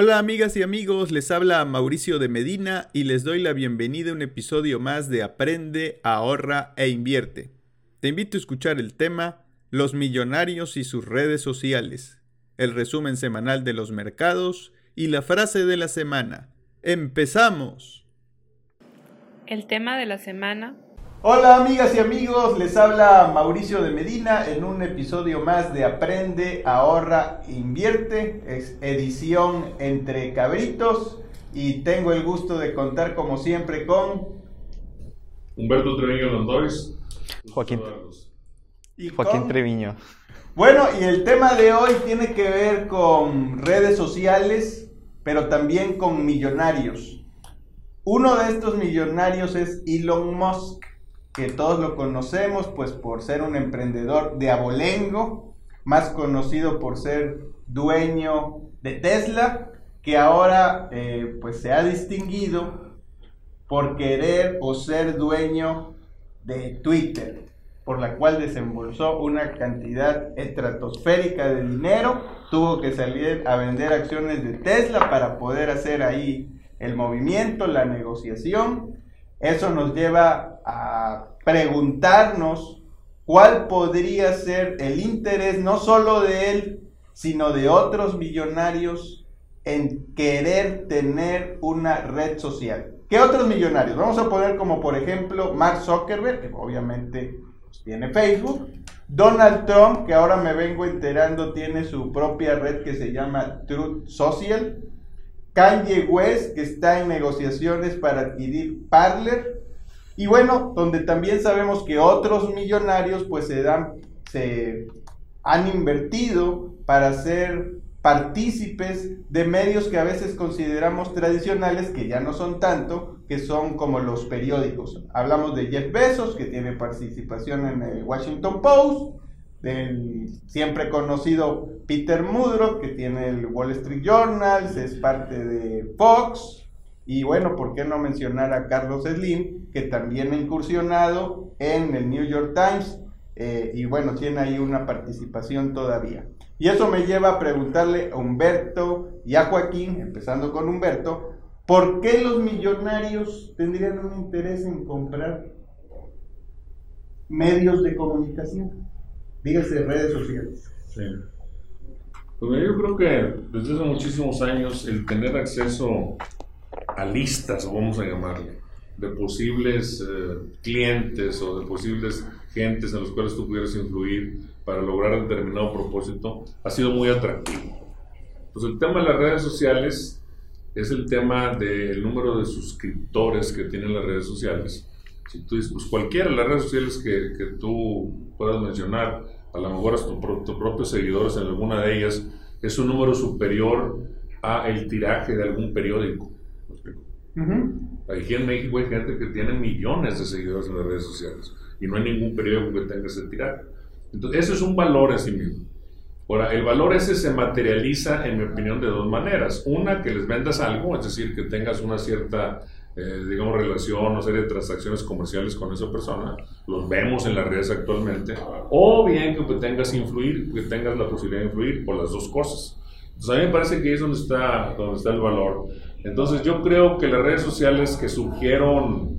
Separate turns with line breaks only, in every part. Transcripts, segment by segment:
Hola amigas y amigos, les habla Mauricio de Medina y les doy la bienvenida a un episodio más de Aprende, ahorra e invierte. Te invito a escuchar el tema Los millonarios y sus redes sociales, el resumen semanal de los mercados y la frase de la semana. ¡Empezamos!
El tema de la semana
Hola amigas y amigos, les habla Mauricio de Medina en un episodio más de Aprende, ahorra, invierte, es edición entre cabritos y tengo el gusto de contar como siempre con
Humberto Treviño Londois.
Joaquín,
y
Joaquín
con-
Treviño.
Bueno, y el tema de hoy tiene que ver con redes sociales, pero también con millonarios. Uno de estos millonarios es Elon Musk, que todos lo conocemos pues por ser un emprendedor de abolengo, más conocido por ser dueño de Tesla, que ahora eh, pues se ha distinguido por querer o ser dueño de Twitter, por la cual desembolsó una cantidad estratosférica de dinero, tuvo que salir a vender acciones de Tesla para poder hacer ahí el movimiento, la negociación. Eso nos lleva a preguntarnos cuál podría ser el interés no solo de él, sino de otros millonarios en querer tener una red social. ¿Qué otros millonarios? Vamos a poner como por ejemplo Mark Zuckerberg, que obviamente pues, tiene Facebook. Donald Trump, que ahora me vengo enterando, tiene su propia red que se llama Truth Social. Kanye West, que está en negociaciones para adquirir Parler. Y bueno, donde también sabemos que otros millonarios pues se dan, se han invertido para ser partícipes de medios que a veces consideramos tradicionales, que ya no son tanto, que son como los periódicos. Hablamos de Jeff Bezos, que tiene participación en el Washington Post, del siempre conocido Peter Mudro, que tiene el Wall Street Journal, es parte de Fox, y bueno, ¿por qué no mencionar a Carlos Slim, que también ha incursionado en el New York Times, eh, y bueno, tiene ahí una participación todavía. Y eso me lleva a preguntarle a Humberto y a Joaquín, empezando con Humberto, ¿por qué los millonarios tendrían un interés en comprar medios de comunicación? Dígase redes sociales.
Sí. Pues yo creo que desde hace muchísimos años el tener acceso a listas, o vamos a llamarle, de posibles eh, clientes o de posibles gentes en los cuales tú pudieras influir para lograr determinado propósito, ha sido muy atractivo. Pues el tema de las redes sociales es el tema del número de suscriptores que tienen las redes sociales. Si tú dices, pues cualquiera de las redes sociales que, que tú puedas mencionar, a lo mejor tu, pro- tus propios seguidores en alguna de ellas, es un número superior a el tiraje de algún periódico. ¿Me explico? Aquí en México hay gente que tiene millones de seguidores en las redes sociales y no hay ningún periódico que tenga ese tiraje. Entonces, eso es un valor en sí mismo. Ahora, el valor ese se materializa, en mi opinión, de dos maneras. Una, que les vendas algo, es decir, que tengas una cierta, eh, digamos, relación o serie de transacciones comerciales con esa persona. Los vemos en las redes actualmente. O bien que tengas influir, que tengas la posibilidad de influir, por las dos cosas. Entonces, a mí me parece que ahí es donde está, donde está el valor. Entonces, yo creo que las redes sociales que surgieron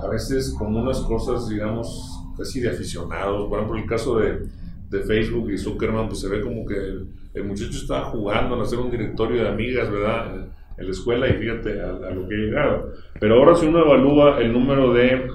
a veces como unas cosas, digamos, casi de aficionados. Por ejemplo, el caso de, de Facebook y Zuckerman, pues se ve como que el, el muchacho estaba jugando en hacer un directorio de amigas, ¿verdad? En, en la escuela y fíjate a, a lo que ha llegado. Pero ahora si uno evalúa el número de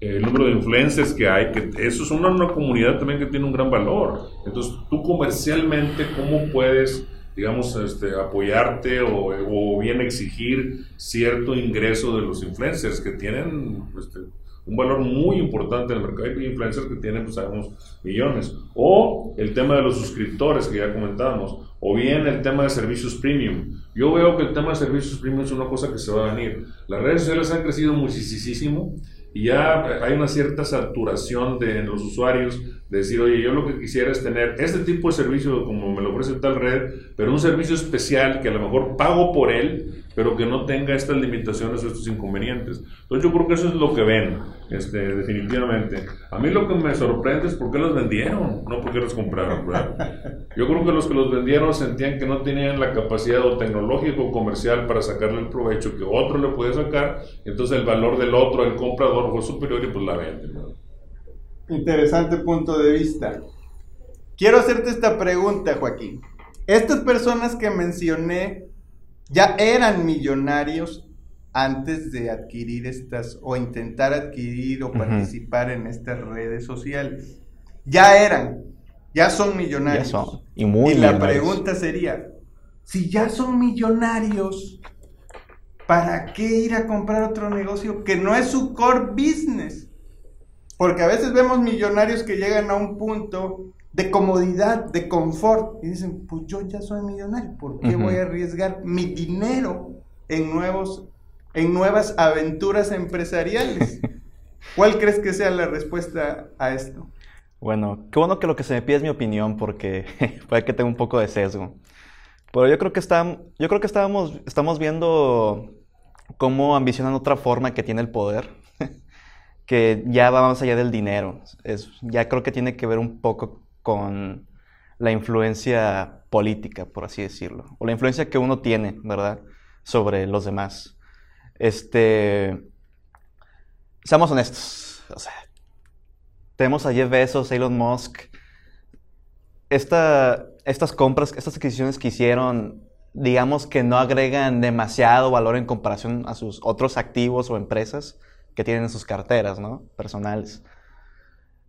el número de influencers que hay, que eso es una, una comunidad también que tiene un gran valor. Entonces, tú comercialmente, ¿cómo puedes, digamos, este, apoyarte o, bien exigir cierto ingreso de los influencers que tienen este, un valor muy importante en el mercado? Hay influencers que tienen, pues sabemos, millones. O el tema de los suscriptores que ya comentábamos, o bien el tema de servicios premium. Yo veo que el tema de servicios premium es una cosa que se va a venir. Las redes sociales han crecido muchísimo y ya hay una cierta saturación de los usuarios de decir, oye, yo lo que quisiera es tener este tipo de servicio como me lo ofrece tal red, pero un servicio especial que a lo mejor pago por él, pero que no tenga estas limitaciones o estos inconvenientes. Entonces yo creo que eso es lo que ven, este, definitivamente. A mí lo que me sorprende es por qué los vendieron, no por qué los compraron. ¿verdad? Yo creo que los que los vendieron sentían que no tenían la capacidad o tecnológico o comercial para sacarle el provecho que otro le puede sacar, entonces el valor del otro, el comprador, fue superior y pues la venden. ¿verdad?
Interesante punto de vista. Quiero hacerte esta pregunta, Joaquín. Estas personas que mencioné ya eran millonarios antes de adquirir estas o intentar adquirir o participar en estas redes sociales. Ya eran, ya son
Ya
millonarios.
son. Y muy
y la pregunta sería, si ya son millonarios, ¿para qué ir a comprar otro negocio que no es su core business? Porque a veces vemos millonarios que llegan a un punto de comodidad, de confort, y dicen, pues yo ya soy millonario, ¿por qué voy a arriesgar mi dinero en, nuevos, en nuevas aventuras empresariales? ¿Cuál crees que sea la respuesta a esto?
Bueno, qué bueno que lo que se me pide es mi opinión porque puede que tenga un poco de sesgo. Pero yo creo que está, yo creo que estábamos, estamos viendo cómo ambicionan otra forma que tiene el poder, que ya va más allá del dinero. Es, ya creo que tiene que ver un poco con la influencia política, por así decirlo, o la influencia que uno tiene, ¿verdad?, sobre los demás. Este, seamos honestos, tenemos a Jeff Bezos, Elon Musk. Esta- estas compras, estas adquisiciones que hicieron, digamos que no agregan demasiado valor en comparación a sus otros activos o empresas que tienen en sus carteras, ¿no? Personales.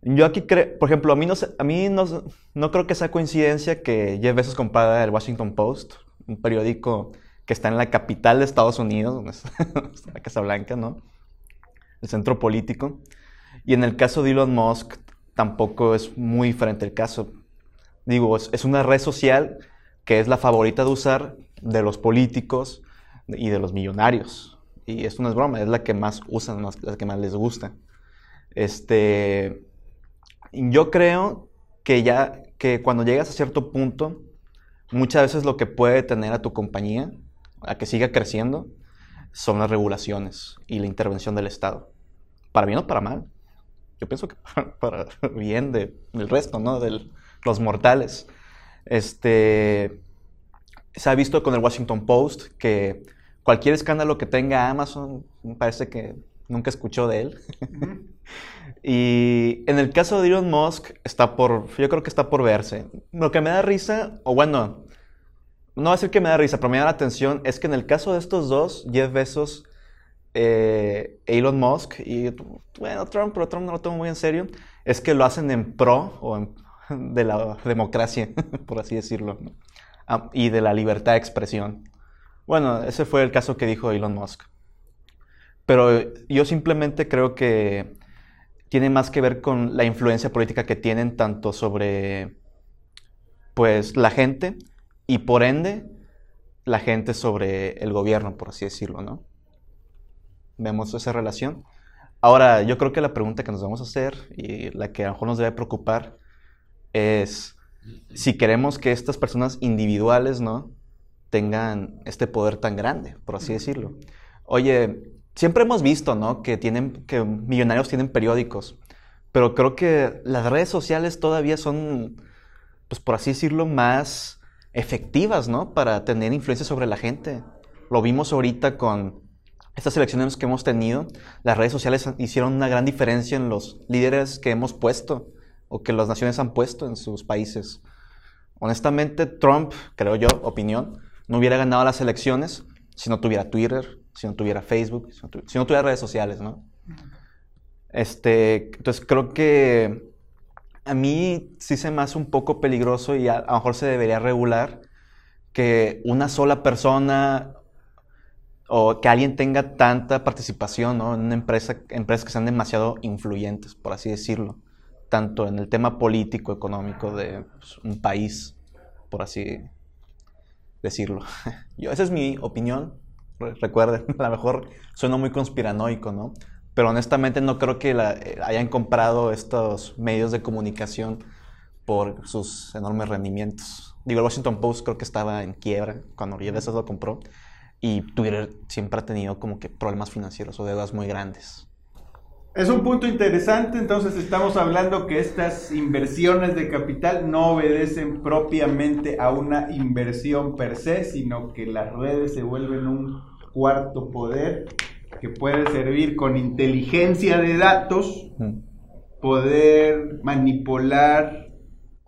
Yo aquí creo, por ejemplo, a mí, no, a mí no, no creo que sea coincidencia que Jeff Bezos comprara el Washington Post, un periódico que está en la capital de Estados Unidos, donde está la Casa Blanca, ¿no? El centro político. Y en el caso de Elon Musk, tampoco es muy diferente el caso. Digo, es, es una red social que es la favorita de usar de los políticos y de los millonarios. Y esto no es broma, es la que más usan, la que más les gusta. Este, yo creo que ya, que cuando llegas a cierto punto, muchas veces lo que puede tener a tu compañía, a que siga creciendo, son las regulaciones y la intervención del Estado. Para bien o para mal. Yo pienso que para, para bien de- del resto, ¿no? De los mortales. Este, se ha visto con el Washington Post que cualquier escándalo que tenga Amazon, me parece que nunca escuchó de él. Y en el caso de Elon Musk, está por, yo creo que está por verse. Lo que me da risa, o bueno, no va a decir que me da risa, pero me da la atención, es que en el caso de estos dos, Jeff Bezos, eh, Elon Musk y, bueno, Trump, pero Trump no lo tomo muy en serio, es que lo hacen en pro o de la democracia, por así decirlo, ¿no? Ah, y de la libertad de expresión. Bueno, ese fue el caso que dijo Elon Musk. Pero yo simplemente creo que tiene más que ver con la influencia política que tienen tanto sobre pues la gente y por ende la gente sobre el gobierno, por así decirlo, ¿no? Vemos esa relación. Ahora, yo creo que la pregunta que nos vamos a hacer y la que a lo mejor nos debe preocupar es si queremos que estas personas individuales, ¿no? tengan este poder tan grande, por así decirlo. Oye, siempre hemos visto, ¿no? Que tienen, que millonarios tienen periódicos, pero creo que las redes sociales todavía son, pues por así decirlo, más efectivas, ¿no? Para tener influencia sobre la gente. Lo vimos ahorita con estas elecciones que hemos tenido. Las redes sociales hicieron una gran diferencia en los líderes que hemos puesto o que las naciones han puesto en sus países. Honestamente, Trump, creo yo, opinión, no hubiera ganado las elecciones si no tuviera Twitter, si no tuviera Facebook, si no, tuviera redes sociales, ¿no? Este, entonces creo que a mí sí se me hace un poco peligroso y a, a lo mejor se debería regular que una sola persona o que alguien tenga tanta participación ¿no? en una empresa, empresas que sean demasiado influyentes, por así decirlo, tanto en el tema político, económico de pues, un país, por así decirlo. Yo, esa es mi opinión. Re- Recuerden, a lo mejor suena muy conspiranoico, ¿no? Pero honestamente no creo que eh, hayan comprado estos medios de comunicación por sus enormes rendimientos. Digo, el Washington Post creo que estaba en quiebra cuando Jeff lo compró. y Twitter siempre ha tenido como que problemas financieros o deudas muy grandes.
Es un punto interesante, entonces estamos hablando que estas inversiones de capital no obedecen propiamente a una inversión per se, sino que las redes se vuelven un cuarto poder que puede servir con inteligencia de datos, poder manipular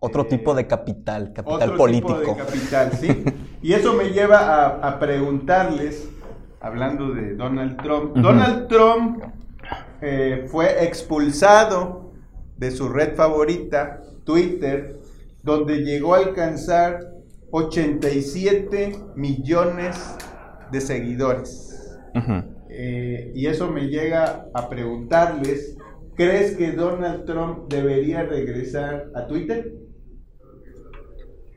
otro
eh,
tipo de capital, capital
otro
político.
tipo de capital, ¿sí? y eso me lleva a, a preguntarles, hablando de Donald Trump. Donald Trump eh, fue expulsado de su red favorita, Twitter, donde llegó a alcanzar 87 millones de seguidores.
Ujú.
Eh, y eso me llega a preguntarles, ¿crees que Donald Trump debería regresar a Twitter?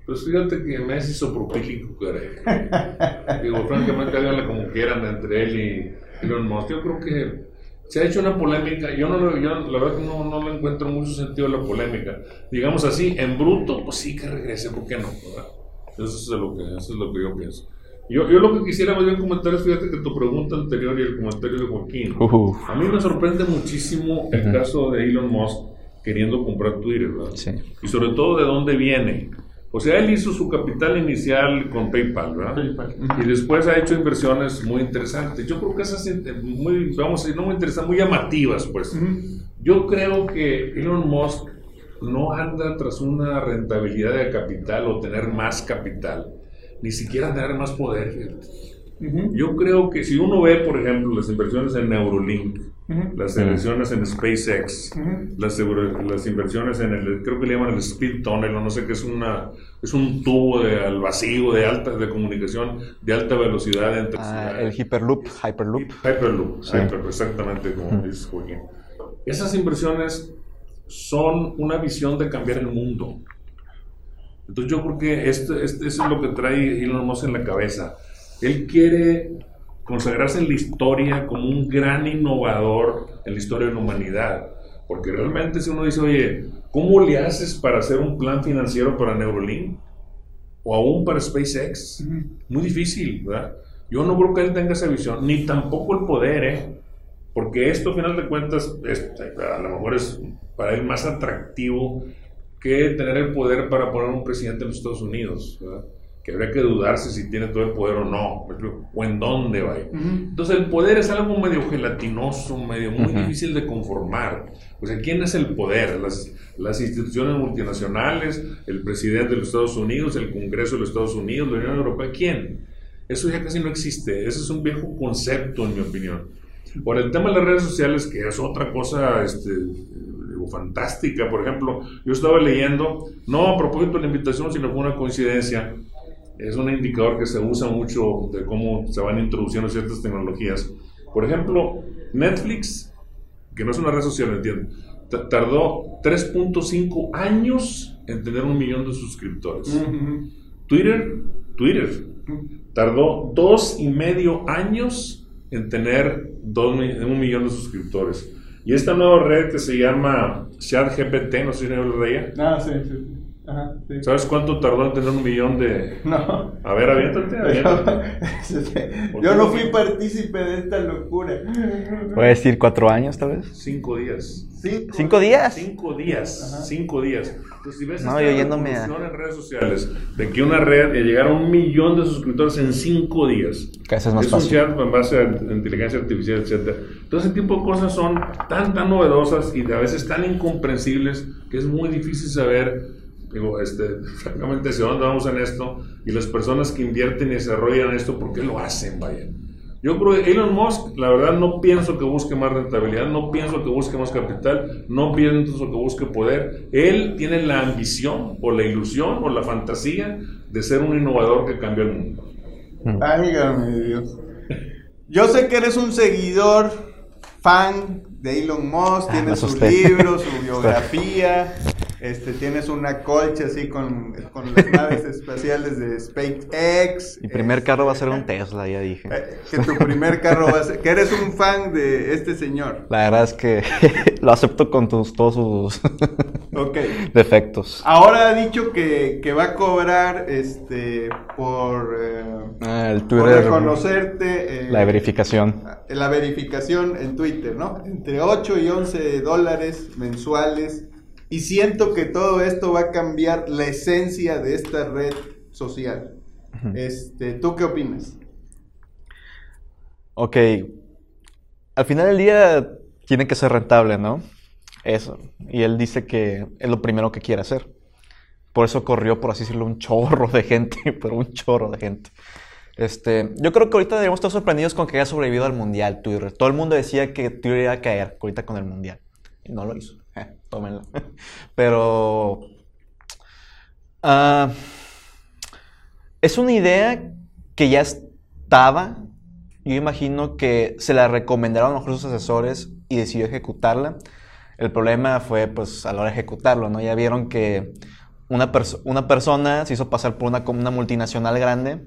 Pues fíjate que me es isopropílico, caray. Digo, francamente, háganle como quieran entre él y Elon Musk. Yo creo que se ha hecho una polémica. Yo, no, lo- yo la verdad que no, no le encuentro mucho sentido a la polémica. Digamos así, en bruto, pues sí que regrese, ¿por qué no? Eso es lo que, eso es lo que yo pienso. Yo, yo lo que quisiera más bien comentar es, fíjate que tu pregunta anterior y el comentario de Joaquín.
Uf.
A mí me sorprende muchísimo el caso de Elon Musk queriendo comprar Twitter, ¿verdad?
Sí.
Y sobre todo de dónde viene. O sea, él hizo su capital inicial con PayPal, ¿verdad? Y después ha hecho inversiones muy interesantes. Yo creo que esas muy, vamos a decir, no muy interesantes, muy llamativas, pues. Yo creo que Elon Musk no anda tras una rentabilidad de capital o tener más capital, ni siquiera tener más poder. fíjate.
Ujú.
Yo creo que si uno ve, por ejemplo, las inversiones en Neurolink,
Ujú.
las inversiones en SpaceX,
Ujú.
las, seguro- las inversiones en el, creo que le llaman el speed tunnel, o no sé qué es una, es un tubo de, al vacío de alta de comunicación de alta velocidad entre
Ah, el Hyperloop, Hyperloop.
Hyperloop,
Sí.
Exactamente como
Ujú.
dices Joaquín. Esas inversiones son una visión de cambiar el mundo. Entonces yo creo que este, este- eso es lo que trae Elon Musk en la cabeza. Él quiere consagrarse en la historia como un gran innovador en la historia de la humanidad. Porque realmente si uno dice, oye, ¿cómo le haces para hacer un plan financiero para Neuralink? O aún para SpaceX. Muy difícil, ¿verdad? Yo no creo que él tenga esa visión, ni tampoco el poder, ¿eh? Porque esto, a final de cuentas, es- a lo mejor es para él más atractivo que tener el poder para poner un presidente en los Estados Unidos, ¿verdad? Que habría que dudarse si tiene todo el poder o no, o en dónde va.
Ujú.
Entonces el poder es algo medio gelatinoso, medio muy difícil de conformar. O sea, ¿quién es el poder? Las, las instituciones multinacionales, el presidente de los Estados Unidos, el Congreso de los Estados Unidos, la Unión Europea, ¿quién? Eso ya casi no existe. Ese es un viejo concepto, en mi opinión. Por el tema de las redes sociales, que es otra cosa este, fantástica, por ejemplo, yo estaba leyendo, no a propósito de la invitación, sino fue una coincidencia, es un indicador que se usa mucho de cómo se van introduciendo ciertas tecnologías. Por ejemplo, Netflix, que no es una red social, entiendo, ta- tardó 3.5 años en tener un millón de suscriptores.
Ujú.
Twitter, Twitter, tardó dos y medio años en tener dos un millón de suscriptores. Y esta nueva red que se llama ChatGPT, no sé si hablas de ella,
Ah, sí, sí. Ajá, sí.
¿sabes cuánto tardó en tener un millón de...
No.
A ver, aviéntate, aviéntate.
Yo no fui partícipe de esta locura.
Puede decir cuatro años, tal vez.
Cinco días.
Cinco.
¿Cinco días?
Cinco días,
Ajá.
cinco días. Entonces, si ves
No,
esta
yéndome a-
en redes sociales de que una red de llegar a un millón de suscriptores en cinco días,
vez es más
un
fácil.
chat en base a inteligencia artificial, etcétera. Todo ese tipo de cosas son tan, tan novedosas y a veces tan incomprensibles que es muy difícil saber, digo, este, francamente, hacia dónde vamos en esto y las personas que invierten y desarrollan esto, ¿por qué lo hacen? Vaya. Yo creo que Elon Musk, la verdad, no pienso que busque más rentabilidad, no pienso que busque más capital, no pienso que busque poder. Él tiene la ambición o la ilusión o la fantasía de ser un innovador que cambia el mundo.
Válgame Dios. Yo sé que eres un seguidor, fan de Elon Musk,
Ah,
tiene
me
su
asusté.
libro, su biografía.
Este, tienes una colcha así con, con las naves espaciales de SpaceX.
Mi primer carro va a ser un
Este,
Tesla, ya dije.
eh, Que tu primer carro va a ser. Que eres un fan de este señor.
La verdad es que lo acepto con tus- todos sus defectos.
Ahora ha dicho que, que va a cobrar este por, eh,
Ah, el
por
Twitter,
reconocerte. eh,
la verificación.
la verificación en Twitter, ¿no? Entre 8 y 11 dólares mensuales. Y siento que todo esto va a cambiar la esencia de esta red social. Este, ¿Tú qué opinas?
Ok. Al final del día tiene que ser rentable, ¿no? Eso. Y él dice que es lo primero que quiere hacer. Por eso corrió, por así decirlo, un chorro de gente, pero un chorro de gente. Este, yo creo que ahorita deberíamos estar sorprendidos con que haya sobrevivido al Mundial Twitter. Todo el mundo decía que Twitter iba a caer ahorita con el Mundial. Y no lo hizo. Tómenlo. Pero... ah, es una idea que ya estaba. Yo imagino que se la recomendaron a lo mejor sus asesores y decidió ejecutarla. El problema fue, pues, a la hora de ejecutarlo, ¿no? Ya vieron que una, perso- una persona se hizo pasar por una, una multinacional grande.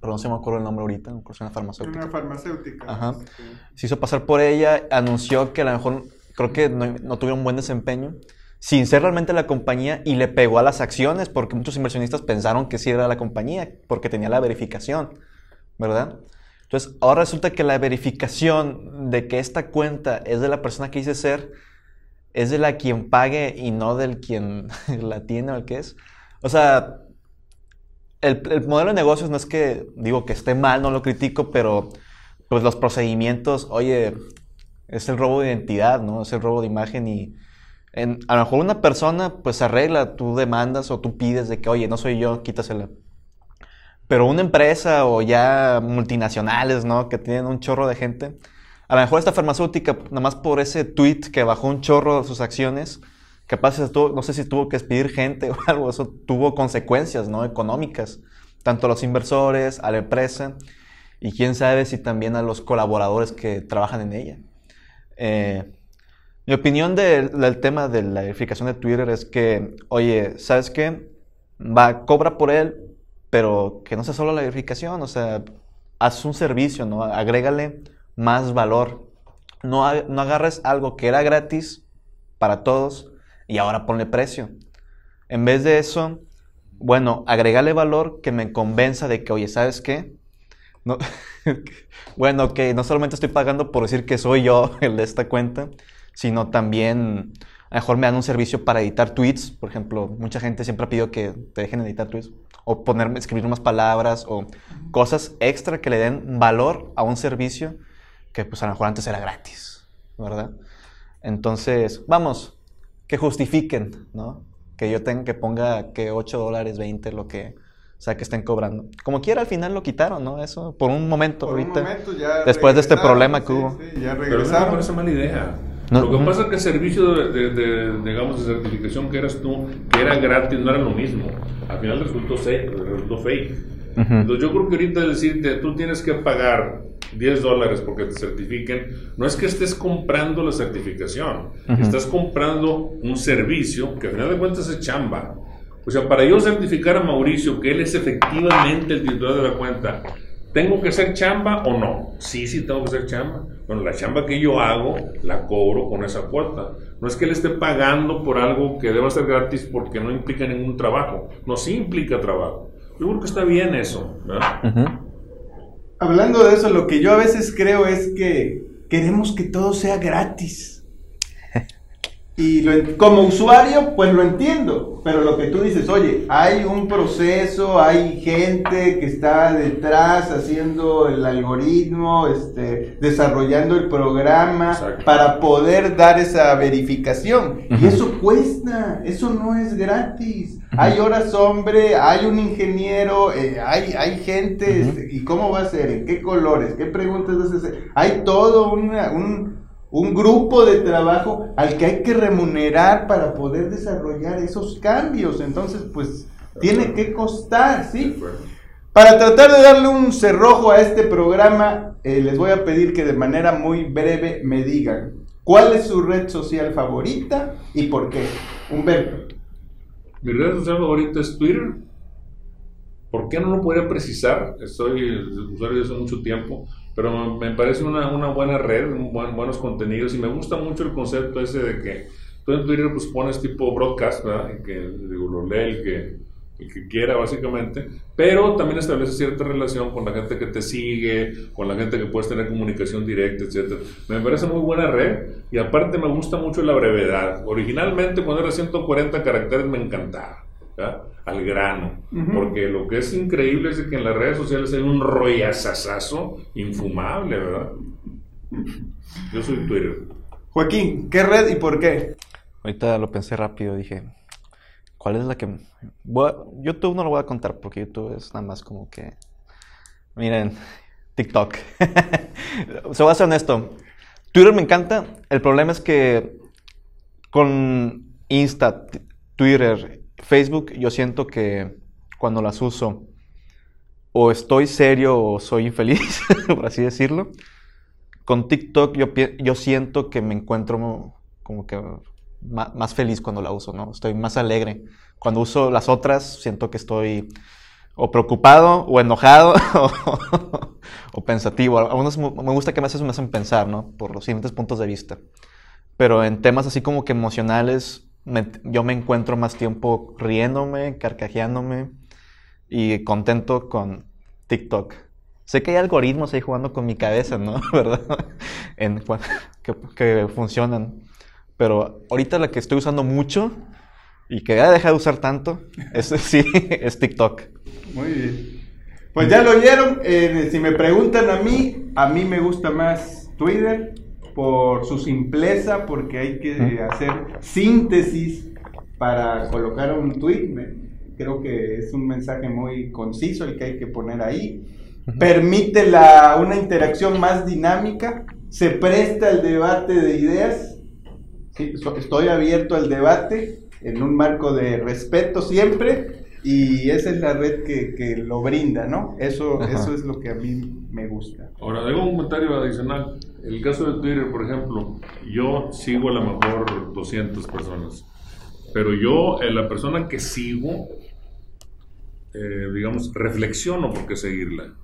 Pero no se me acuerdo el nombre ahorita, una farmacéutica.
Una farmacéutica.
Ajá. Se hizo pasar por ella, anunció que a lo mejor, creo que no, no tuvieron buen desempeño, sin ser realmente la compañía, y le pegó a las acciones, porque muchos inversionistas pensaron que sí era la compañía, porque tenía la verificación, ¿verdad? Entonces, ahora resulta que la verificación de que esta cuenta es de la persona que dice ser, es de la quien pague y no del quien la tiene o el que es. O sea, el, el modelo de negocios no es que digo que esté mal, no lo critico, pero pues los procedimientos, oye, es el robo de identidad, ¿no? Es el robo de imagen y en- a lo mejor una persona pues arregla, tú demandas o tú pides de que, oye, no soy yo, quítasela. Pero una empresa o ya multinacionales, ¿no? Que tienen un chorro de gente. A lo mejor esta farmacéutica, nada más por ese tweet que bajó un chorro de sus acciones, capaz no sé si tuvo que despedir gente o algo, eso tuvo consecuencias, ¿no? Económicas, tanto a los inversores, a la empresa, y quién sabe si también a los colaboradores que trabajan en ella. Eh, mi opinión del, tema de la verificación de Twitter es que, oye, ¿sabes qué? Va, cobra por él, pero que no sea solo la verificación, o sea, haz un servicio, ¿no? Agrégale más valor. No, no agarres algo que era gratis para todos y ahora ponle precio. En vez de eso, bueno, agrégale valor que me convenza de que, oye, ¿sabes qué? No, bueno, que no solamente estoy pagando por decir que soy yo el de esta cuenta, sino también a lo mejor me dan un servicio para editar tweets. Por ejemplo, mucha gente siempre ha pedido que te dejen editar tweets o ponerme, escribir unas palabras o cosas extra que le den valor a un servicio que pues a lo mejor antes era gratis, ¿verdad? Entonces, vamos, que justifiquen, ¿no? Que yo tenga que ponga que 8 dólares, 20, lo que sea que estén cobrando. Como quiera, al final lo quitaron, ¿no? Eso, por un momento,
por un
ahorita.
momento ya
después de este
regresaron,
problema que
sí,
hubo.
sí, ya
Pero no
regresaron.
parece mala idea.
No,
lo que pasa es que el servicio de, de- de, digamos, de certificación que eras tú, que era gratis, no era lo mismo. Al final resultó, fake, resultó fake.
Ujú.
Entonces yo creo que ahorita decirte, tú tienes que pagar 10 dólares porque te certifiquen, no es que estés comprando la certificación,
Ujú.
estás comprando un servicio que al final de cuentas es chamba. O sea, para yo certificar a Mauricio que él es efectivamente el titular de la cuenta, ¿tengo que hacer chamba o no? Sí, sí, tengo que hacer chamba. Bueno, la chamba que yo hago la cobro con esa cuota. No es que él esté pagando por algo que deba ser gratis porque no implica ningún trabajo. No, sí implica trabajo. Yo creo que está bien eso.
Hablando de eso, lo que yo a veces creo es que queremos que todo sea gratis. Y lo como usuario, pues lo entiendo, pero lo que tú dices, oye, hay un proceso, hay gente que está detrás haciendo el algoritmo, este, desarrollando el programa
Exacto.
para poder dar esa verificación. Y eso cuesta, eso no es gratis. Hay horas hombre, hay un ingeniero, eh, hay, hay gente, este, ¿y cómo va a ser? ¿En qué colores? ¿Qué preguntas vas a hacer? Hay todo una- un, un grupo de trabajo al que hay que remunerar para poder desarrollar esos cambios. Entonces, pues, tiene que costar, ¿sí? Para tratar de darle un cerrojo a este programa, eh, les voy a pedir que de manera muy breve me digan ¿Cuál es su red social favorita y por qué? Humberto.
Mi red social favorita es Twitter. ¿Por qué no lo podría precisar? Estoy usuario desde hace mucho tiempo, pero me parece una, una buena red, buenos contenidos y me gusta mucho el concepto ese de que tú en Twitter pues pones tipo broadcast, ¿verdad? Y que digo, lo lee el que, el que quiera básicamente, pero también establece cierta relación con la gente que te sigue, con la gente que puedes tener comunicación directa, etc. Me parece muy buena red y aparte me gusta mucho la brevedad. Originalmente cuando era 140 caracteres me encantaba. ¿verdad? Al grano, porque lo que es increíble es que en las redes sociales hay un rollazazazo infumable, ¿verdad? Yo soy Twitter.
Joaquín, ¿qué red y por qué?
Ahorita lo pensé rápido, dije, ¿cuál es la que... YouTube no lo voy a contar porque YouTube es nada más como que... Miren, TikTok. Se va a ser honesto. Twitter me encanta. El problema es que con Insta, Twitter, Facebook, yo siento que cuando las uso, o estoy serio o soy infeliz, por así decirlo. Con TikTok yo, yo siento que me encuentro como que más, feliz cuando la uso, ¿no? Estoy más alegre. Cuando uso las otras, siento que estoy o preocupado, o enojado, o, pensativo. A unos me gusta que a veces me hacen pensar, ¿no? Por los siguientes puntos de vista. Pero en temas así como que emocionales, yo me encuentro más tiempo riéndome, carcajeándome y contento con TikTok. Sé que hay algoritmos ahí jugando con mi cabeza, ¿no? ¿Verdad? En, que, que funcionan. Pero ahorita la que estoy usando mucho y que ya dejar de usar tanto, es, sí, es TikTok.
Muy bien. Pues ya lo oyeron. Eh, si me preguntan a mí, a mí me gusta más Twitter por su simpleza, porque hay que hacer síntesis para colocar un tweet. Creo que es un mensaje muy conciso el que hay que poner ahí. Permite la, una interacción más dinámica, se presta el debate de ideas estoy abierto al debate en un marco de respeto siempre y esa es la red que, lo brinda, ¿no? Eso, eso es lo que a mí me gusta.
Ahora, digo un comentario adicional. El caso de Twitter, por ejemplo, yo sigo a lo mejor 200 personas, pero yo, eh, la persona que sigo, eh, digamos, reflexiono por qué seguirla.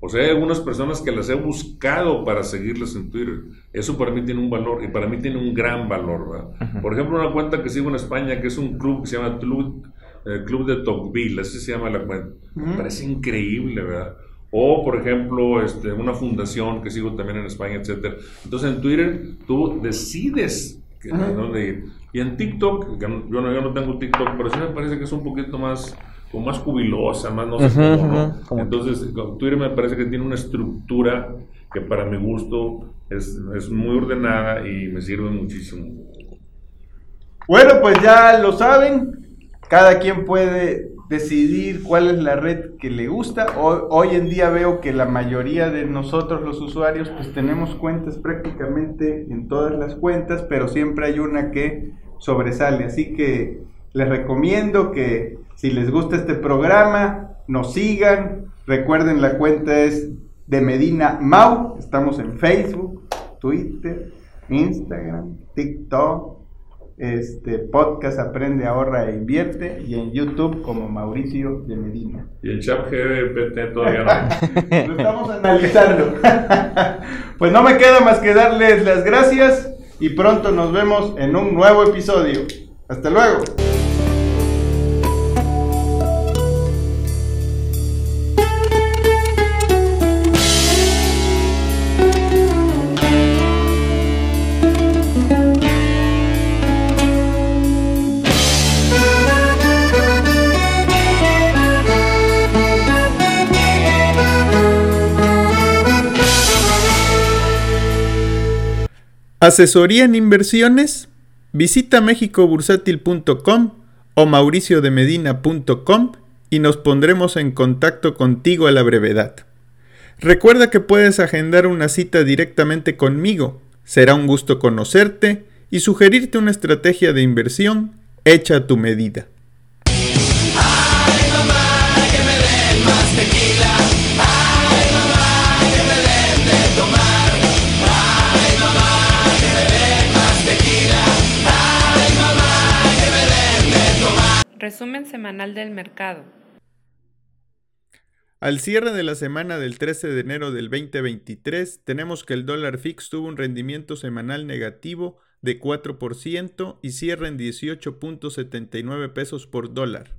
O sea, hay algunas personas que las he buscado para seguirlas en Twitter. Eso para mí tiene un valor y para mí tiene un gran valor. Por ejemplo, una cuenta que sigo en España que es un club que se llama Club, eh, club de Tocqueville, así se llama la cuenta. Me parece increíble, ¿verdad? O, por ejemplo, este, una fundación que sigo también en España, etc. Entonces, en Twitter tú decides dónde ir. Y en TikTok, yo no, yo no tengo TikTok, pero sí me parece que es un poquito más como más jubilosa, más no sé cómo, Entonces, Twitter me parece que tiene una estructura que para mi gusto es, es muy ordenada y me sirve muchísimo.
Bueno, pues ya lo saben, cada quien puede decidir cuál es la red que le gusta. Hoy, hoy, en día veo que la mayoría de nosotros los usuarios pues tenemos cuentas prácticamente en todas las cuentas, pero siempre hay una que sobresale. Así que les recomiendo que si les gusta este programa, nos sigan. Recuerden, la cuenta es de Medina Mau. Estamos en Facebook, Twitter, Instagram, TikTok, este podcast Aprende, Ahorra e Invierte y en YouTube como Mauricio de Medina.
Y el chat GPT todavía no.
Lo estamos analizando. pues no me queda más que darles las gracias y pronto nos vemos en un nuevo episodio. Hasta luego. Asesoría en inversiones. Visita mexicobursátil.com o mauriciodemedina.com y nos pondremos en contacto contigo a la brevedad. Recuerda que puedes agendar una cita directamente conmigo. Será un gusto conocerte y sugerirte una estrategia de inversión hecha a tu medida.
Resumen semanal del mercado.
Al cierre de la semana del 13 de enero del 2023, tenemos que el dólar fix tuvo un rendimiento semanal negativo de 4% y cierra en 18.79 pesos por dólar.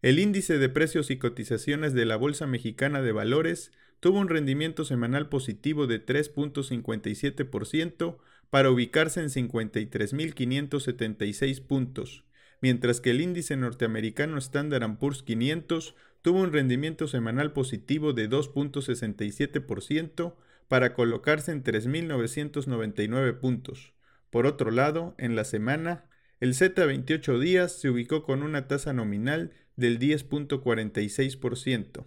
El índice de precios y cotizaciones de la Bolsa Mexicana de Valores tuvo un rendimiento semanal positivo de 3.57% para ubicarse en 53.576 puntos, mientras que el índice norteamericano Standard Poor's 500 tuvo un rendimiento semanal positivo de 2.67% para colocarse en 3.999 puntos. Por otro lado, en la semana, el Z28 días se ubicó con una tasa nominal del 10.46%.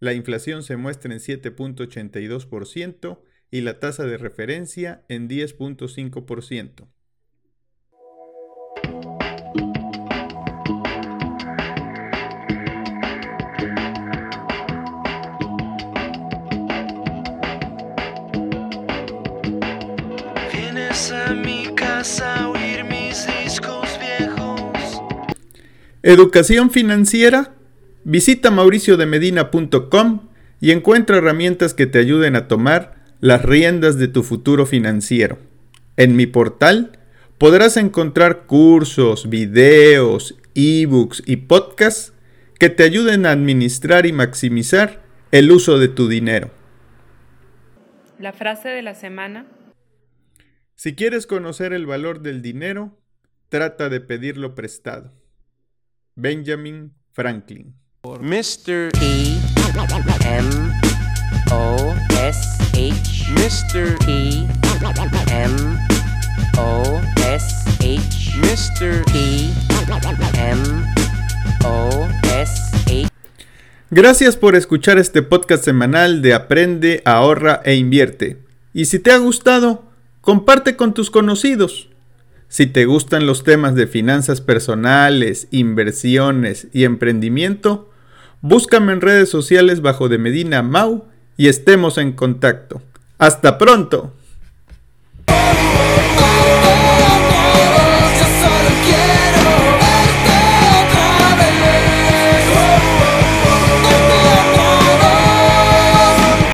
La inflación se muestra en 7.82% y la tasa de referencia en 10.5%. Educación financiera. Visita mauriciodemedina.com y encuentra herramientas que te ayuden a tomar las riendas de tu futuro financiero. En mi portal podrás encontrar cursos, videos, ebooks y podcasts que te ayuden a administrar y maximizar el uso de tu dinero.
La frase de la semana.
Si quieres conocer el valor del dinero, trata de pedirlo prestado. Benjamin Franklin.
Mr. E M O S H Mr. E M O S H Mr. E M O S H
Gracias por escuchar este podcast semanal de Aprende, ahorra e invierte. Y si te ha gustado, comparte con tus conocidos. Si te gustan los temas de finanzas personales, inversiones y emprendimiento, búscame en redes sociales bajo de Medina Mau y estemos en contacto. ¡Hasta pronto!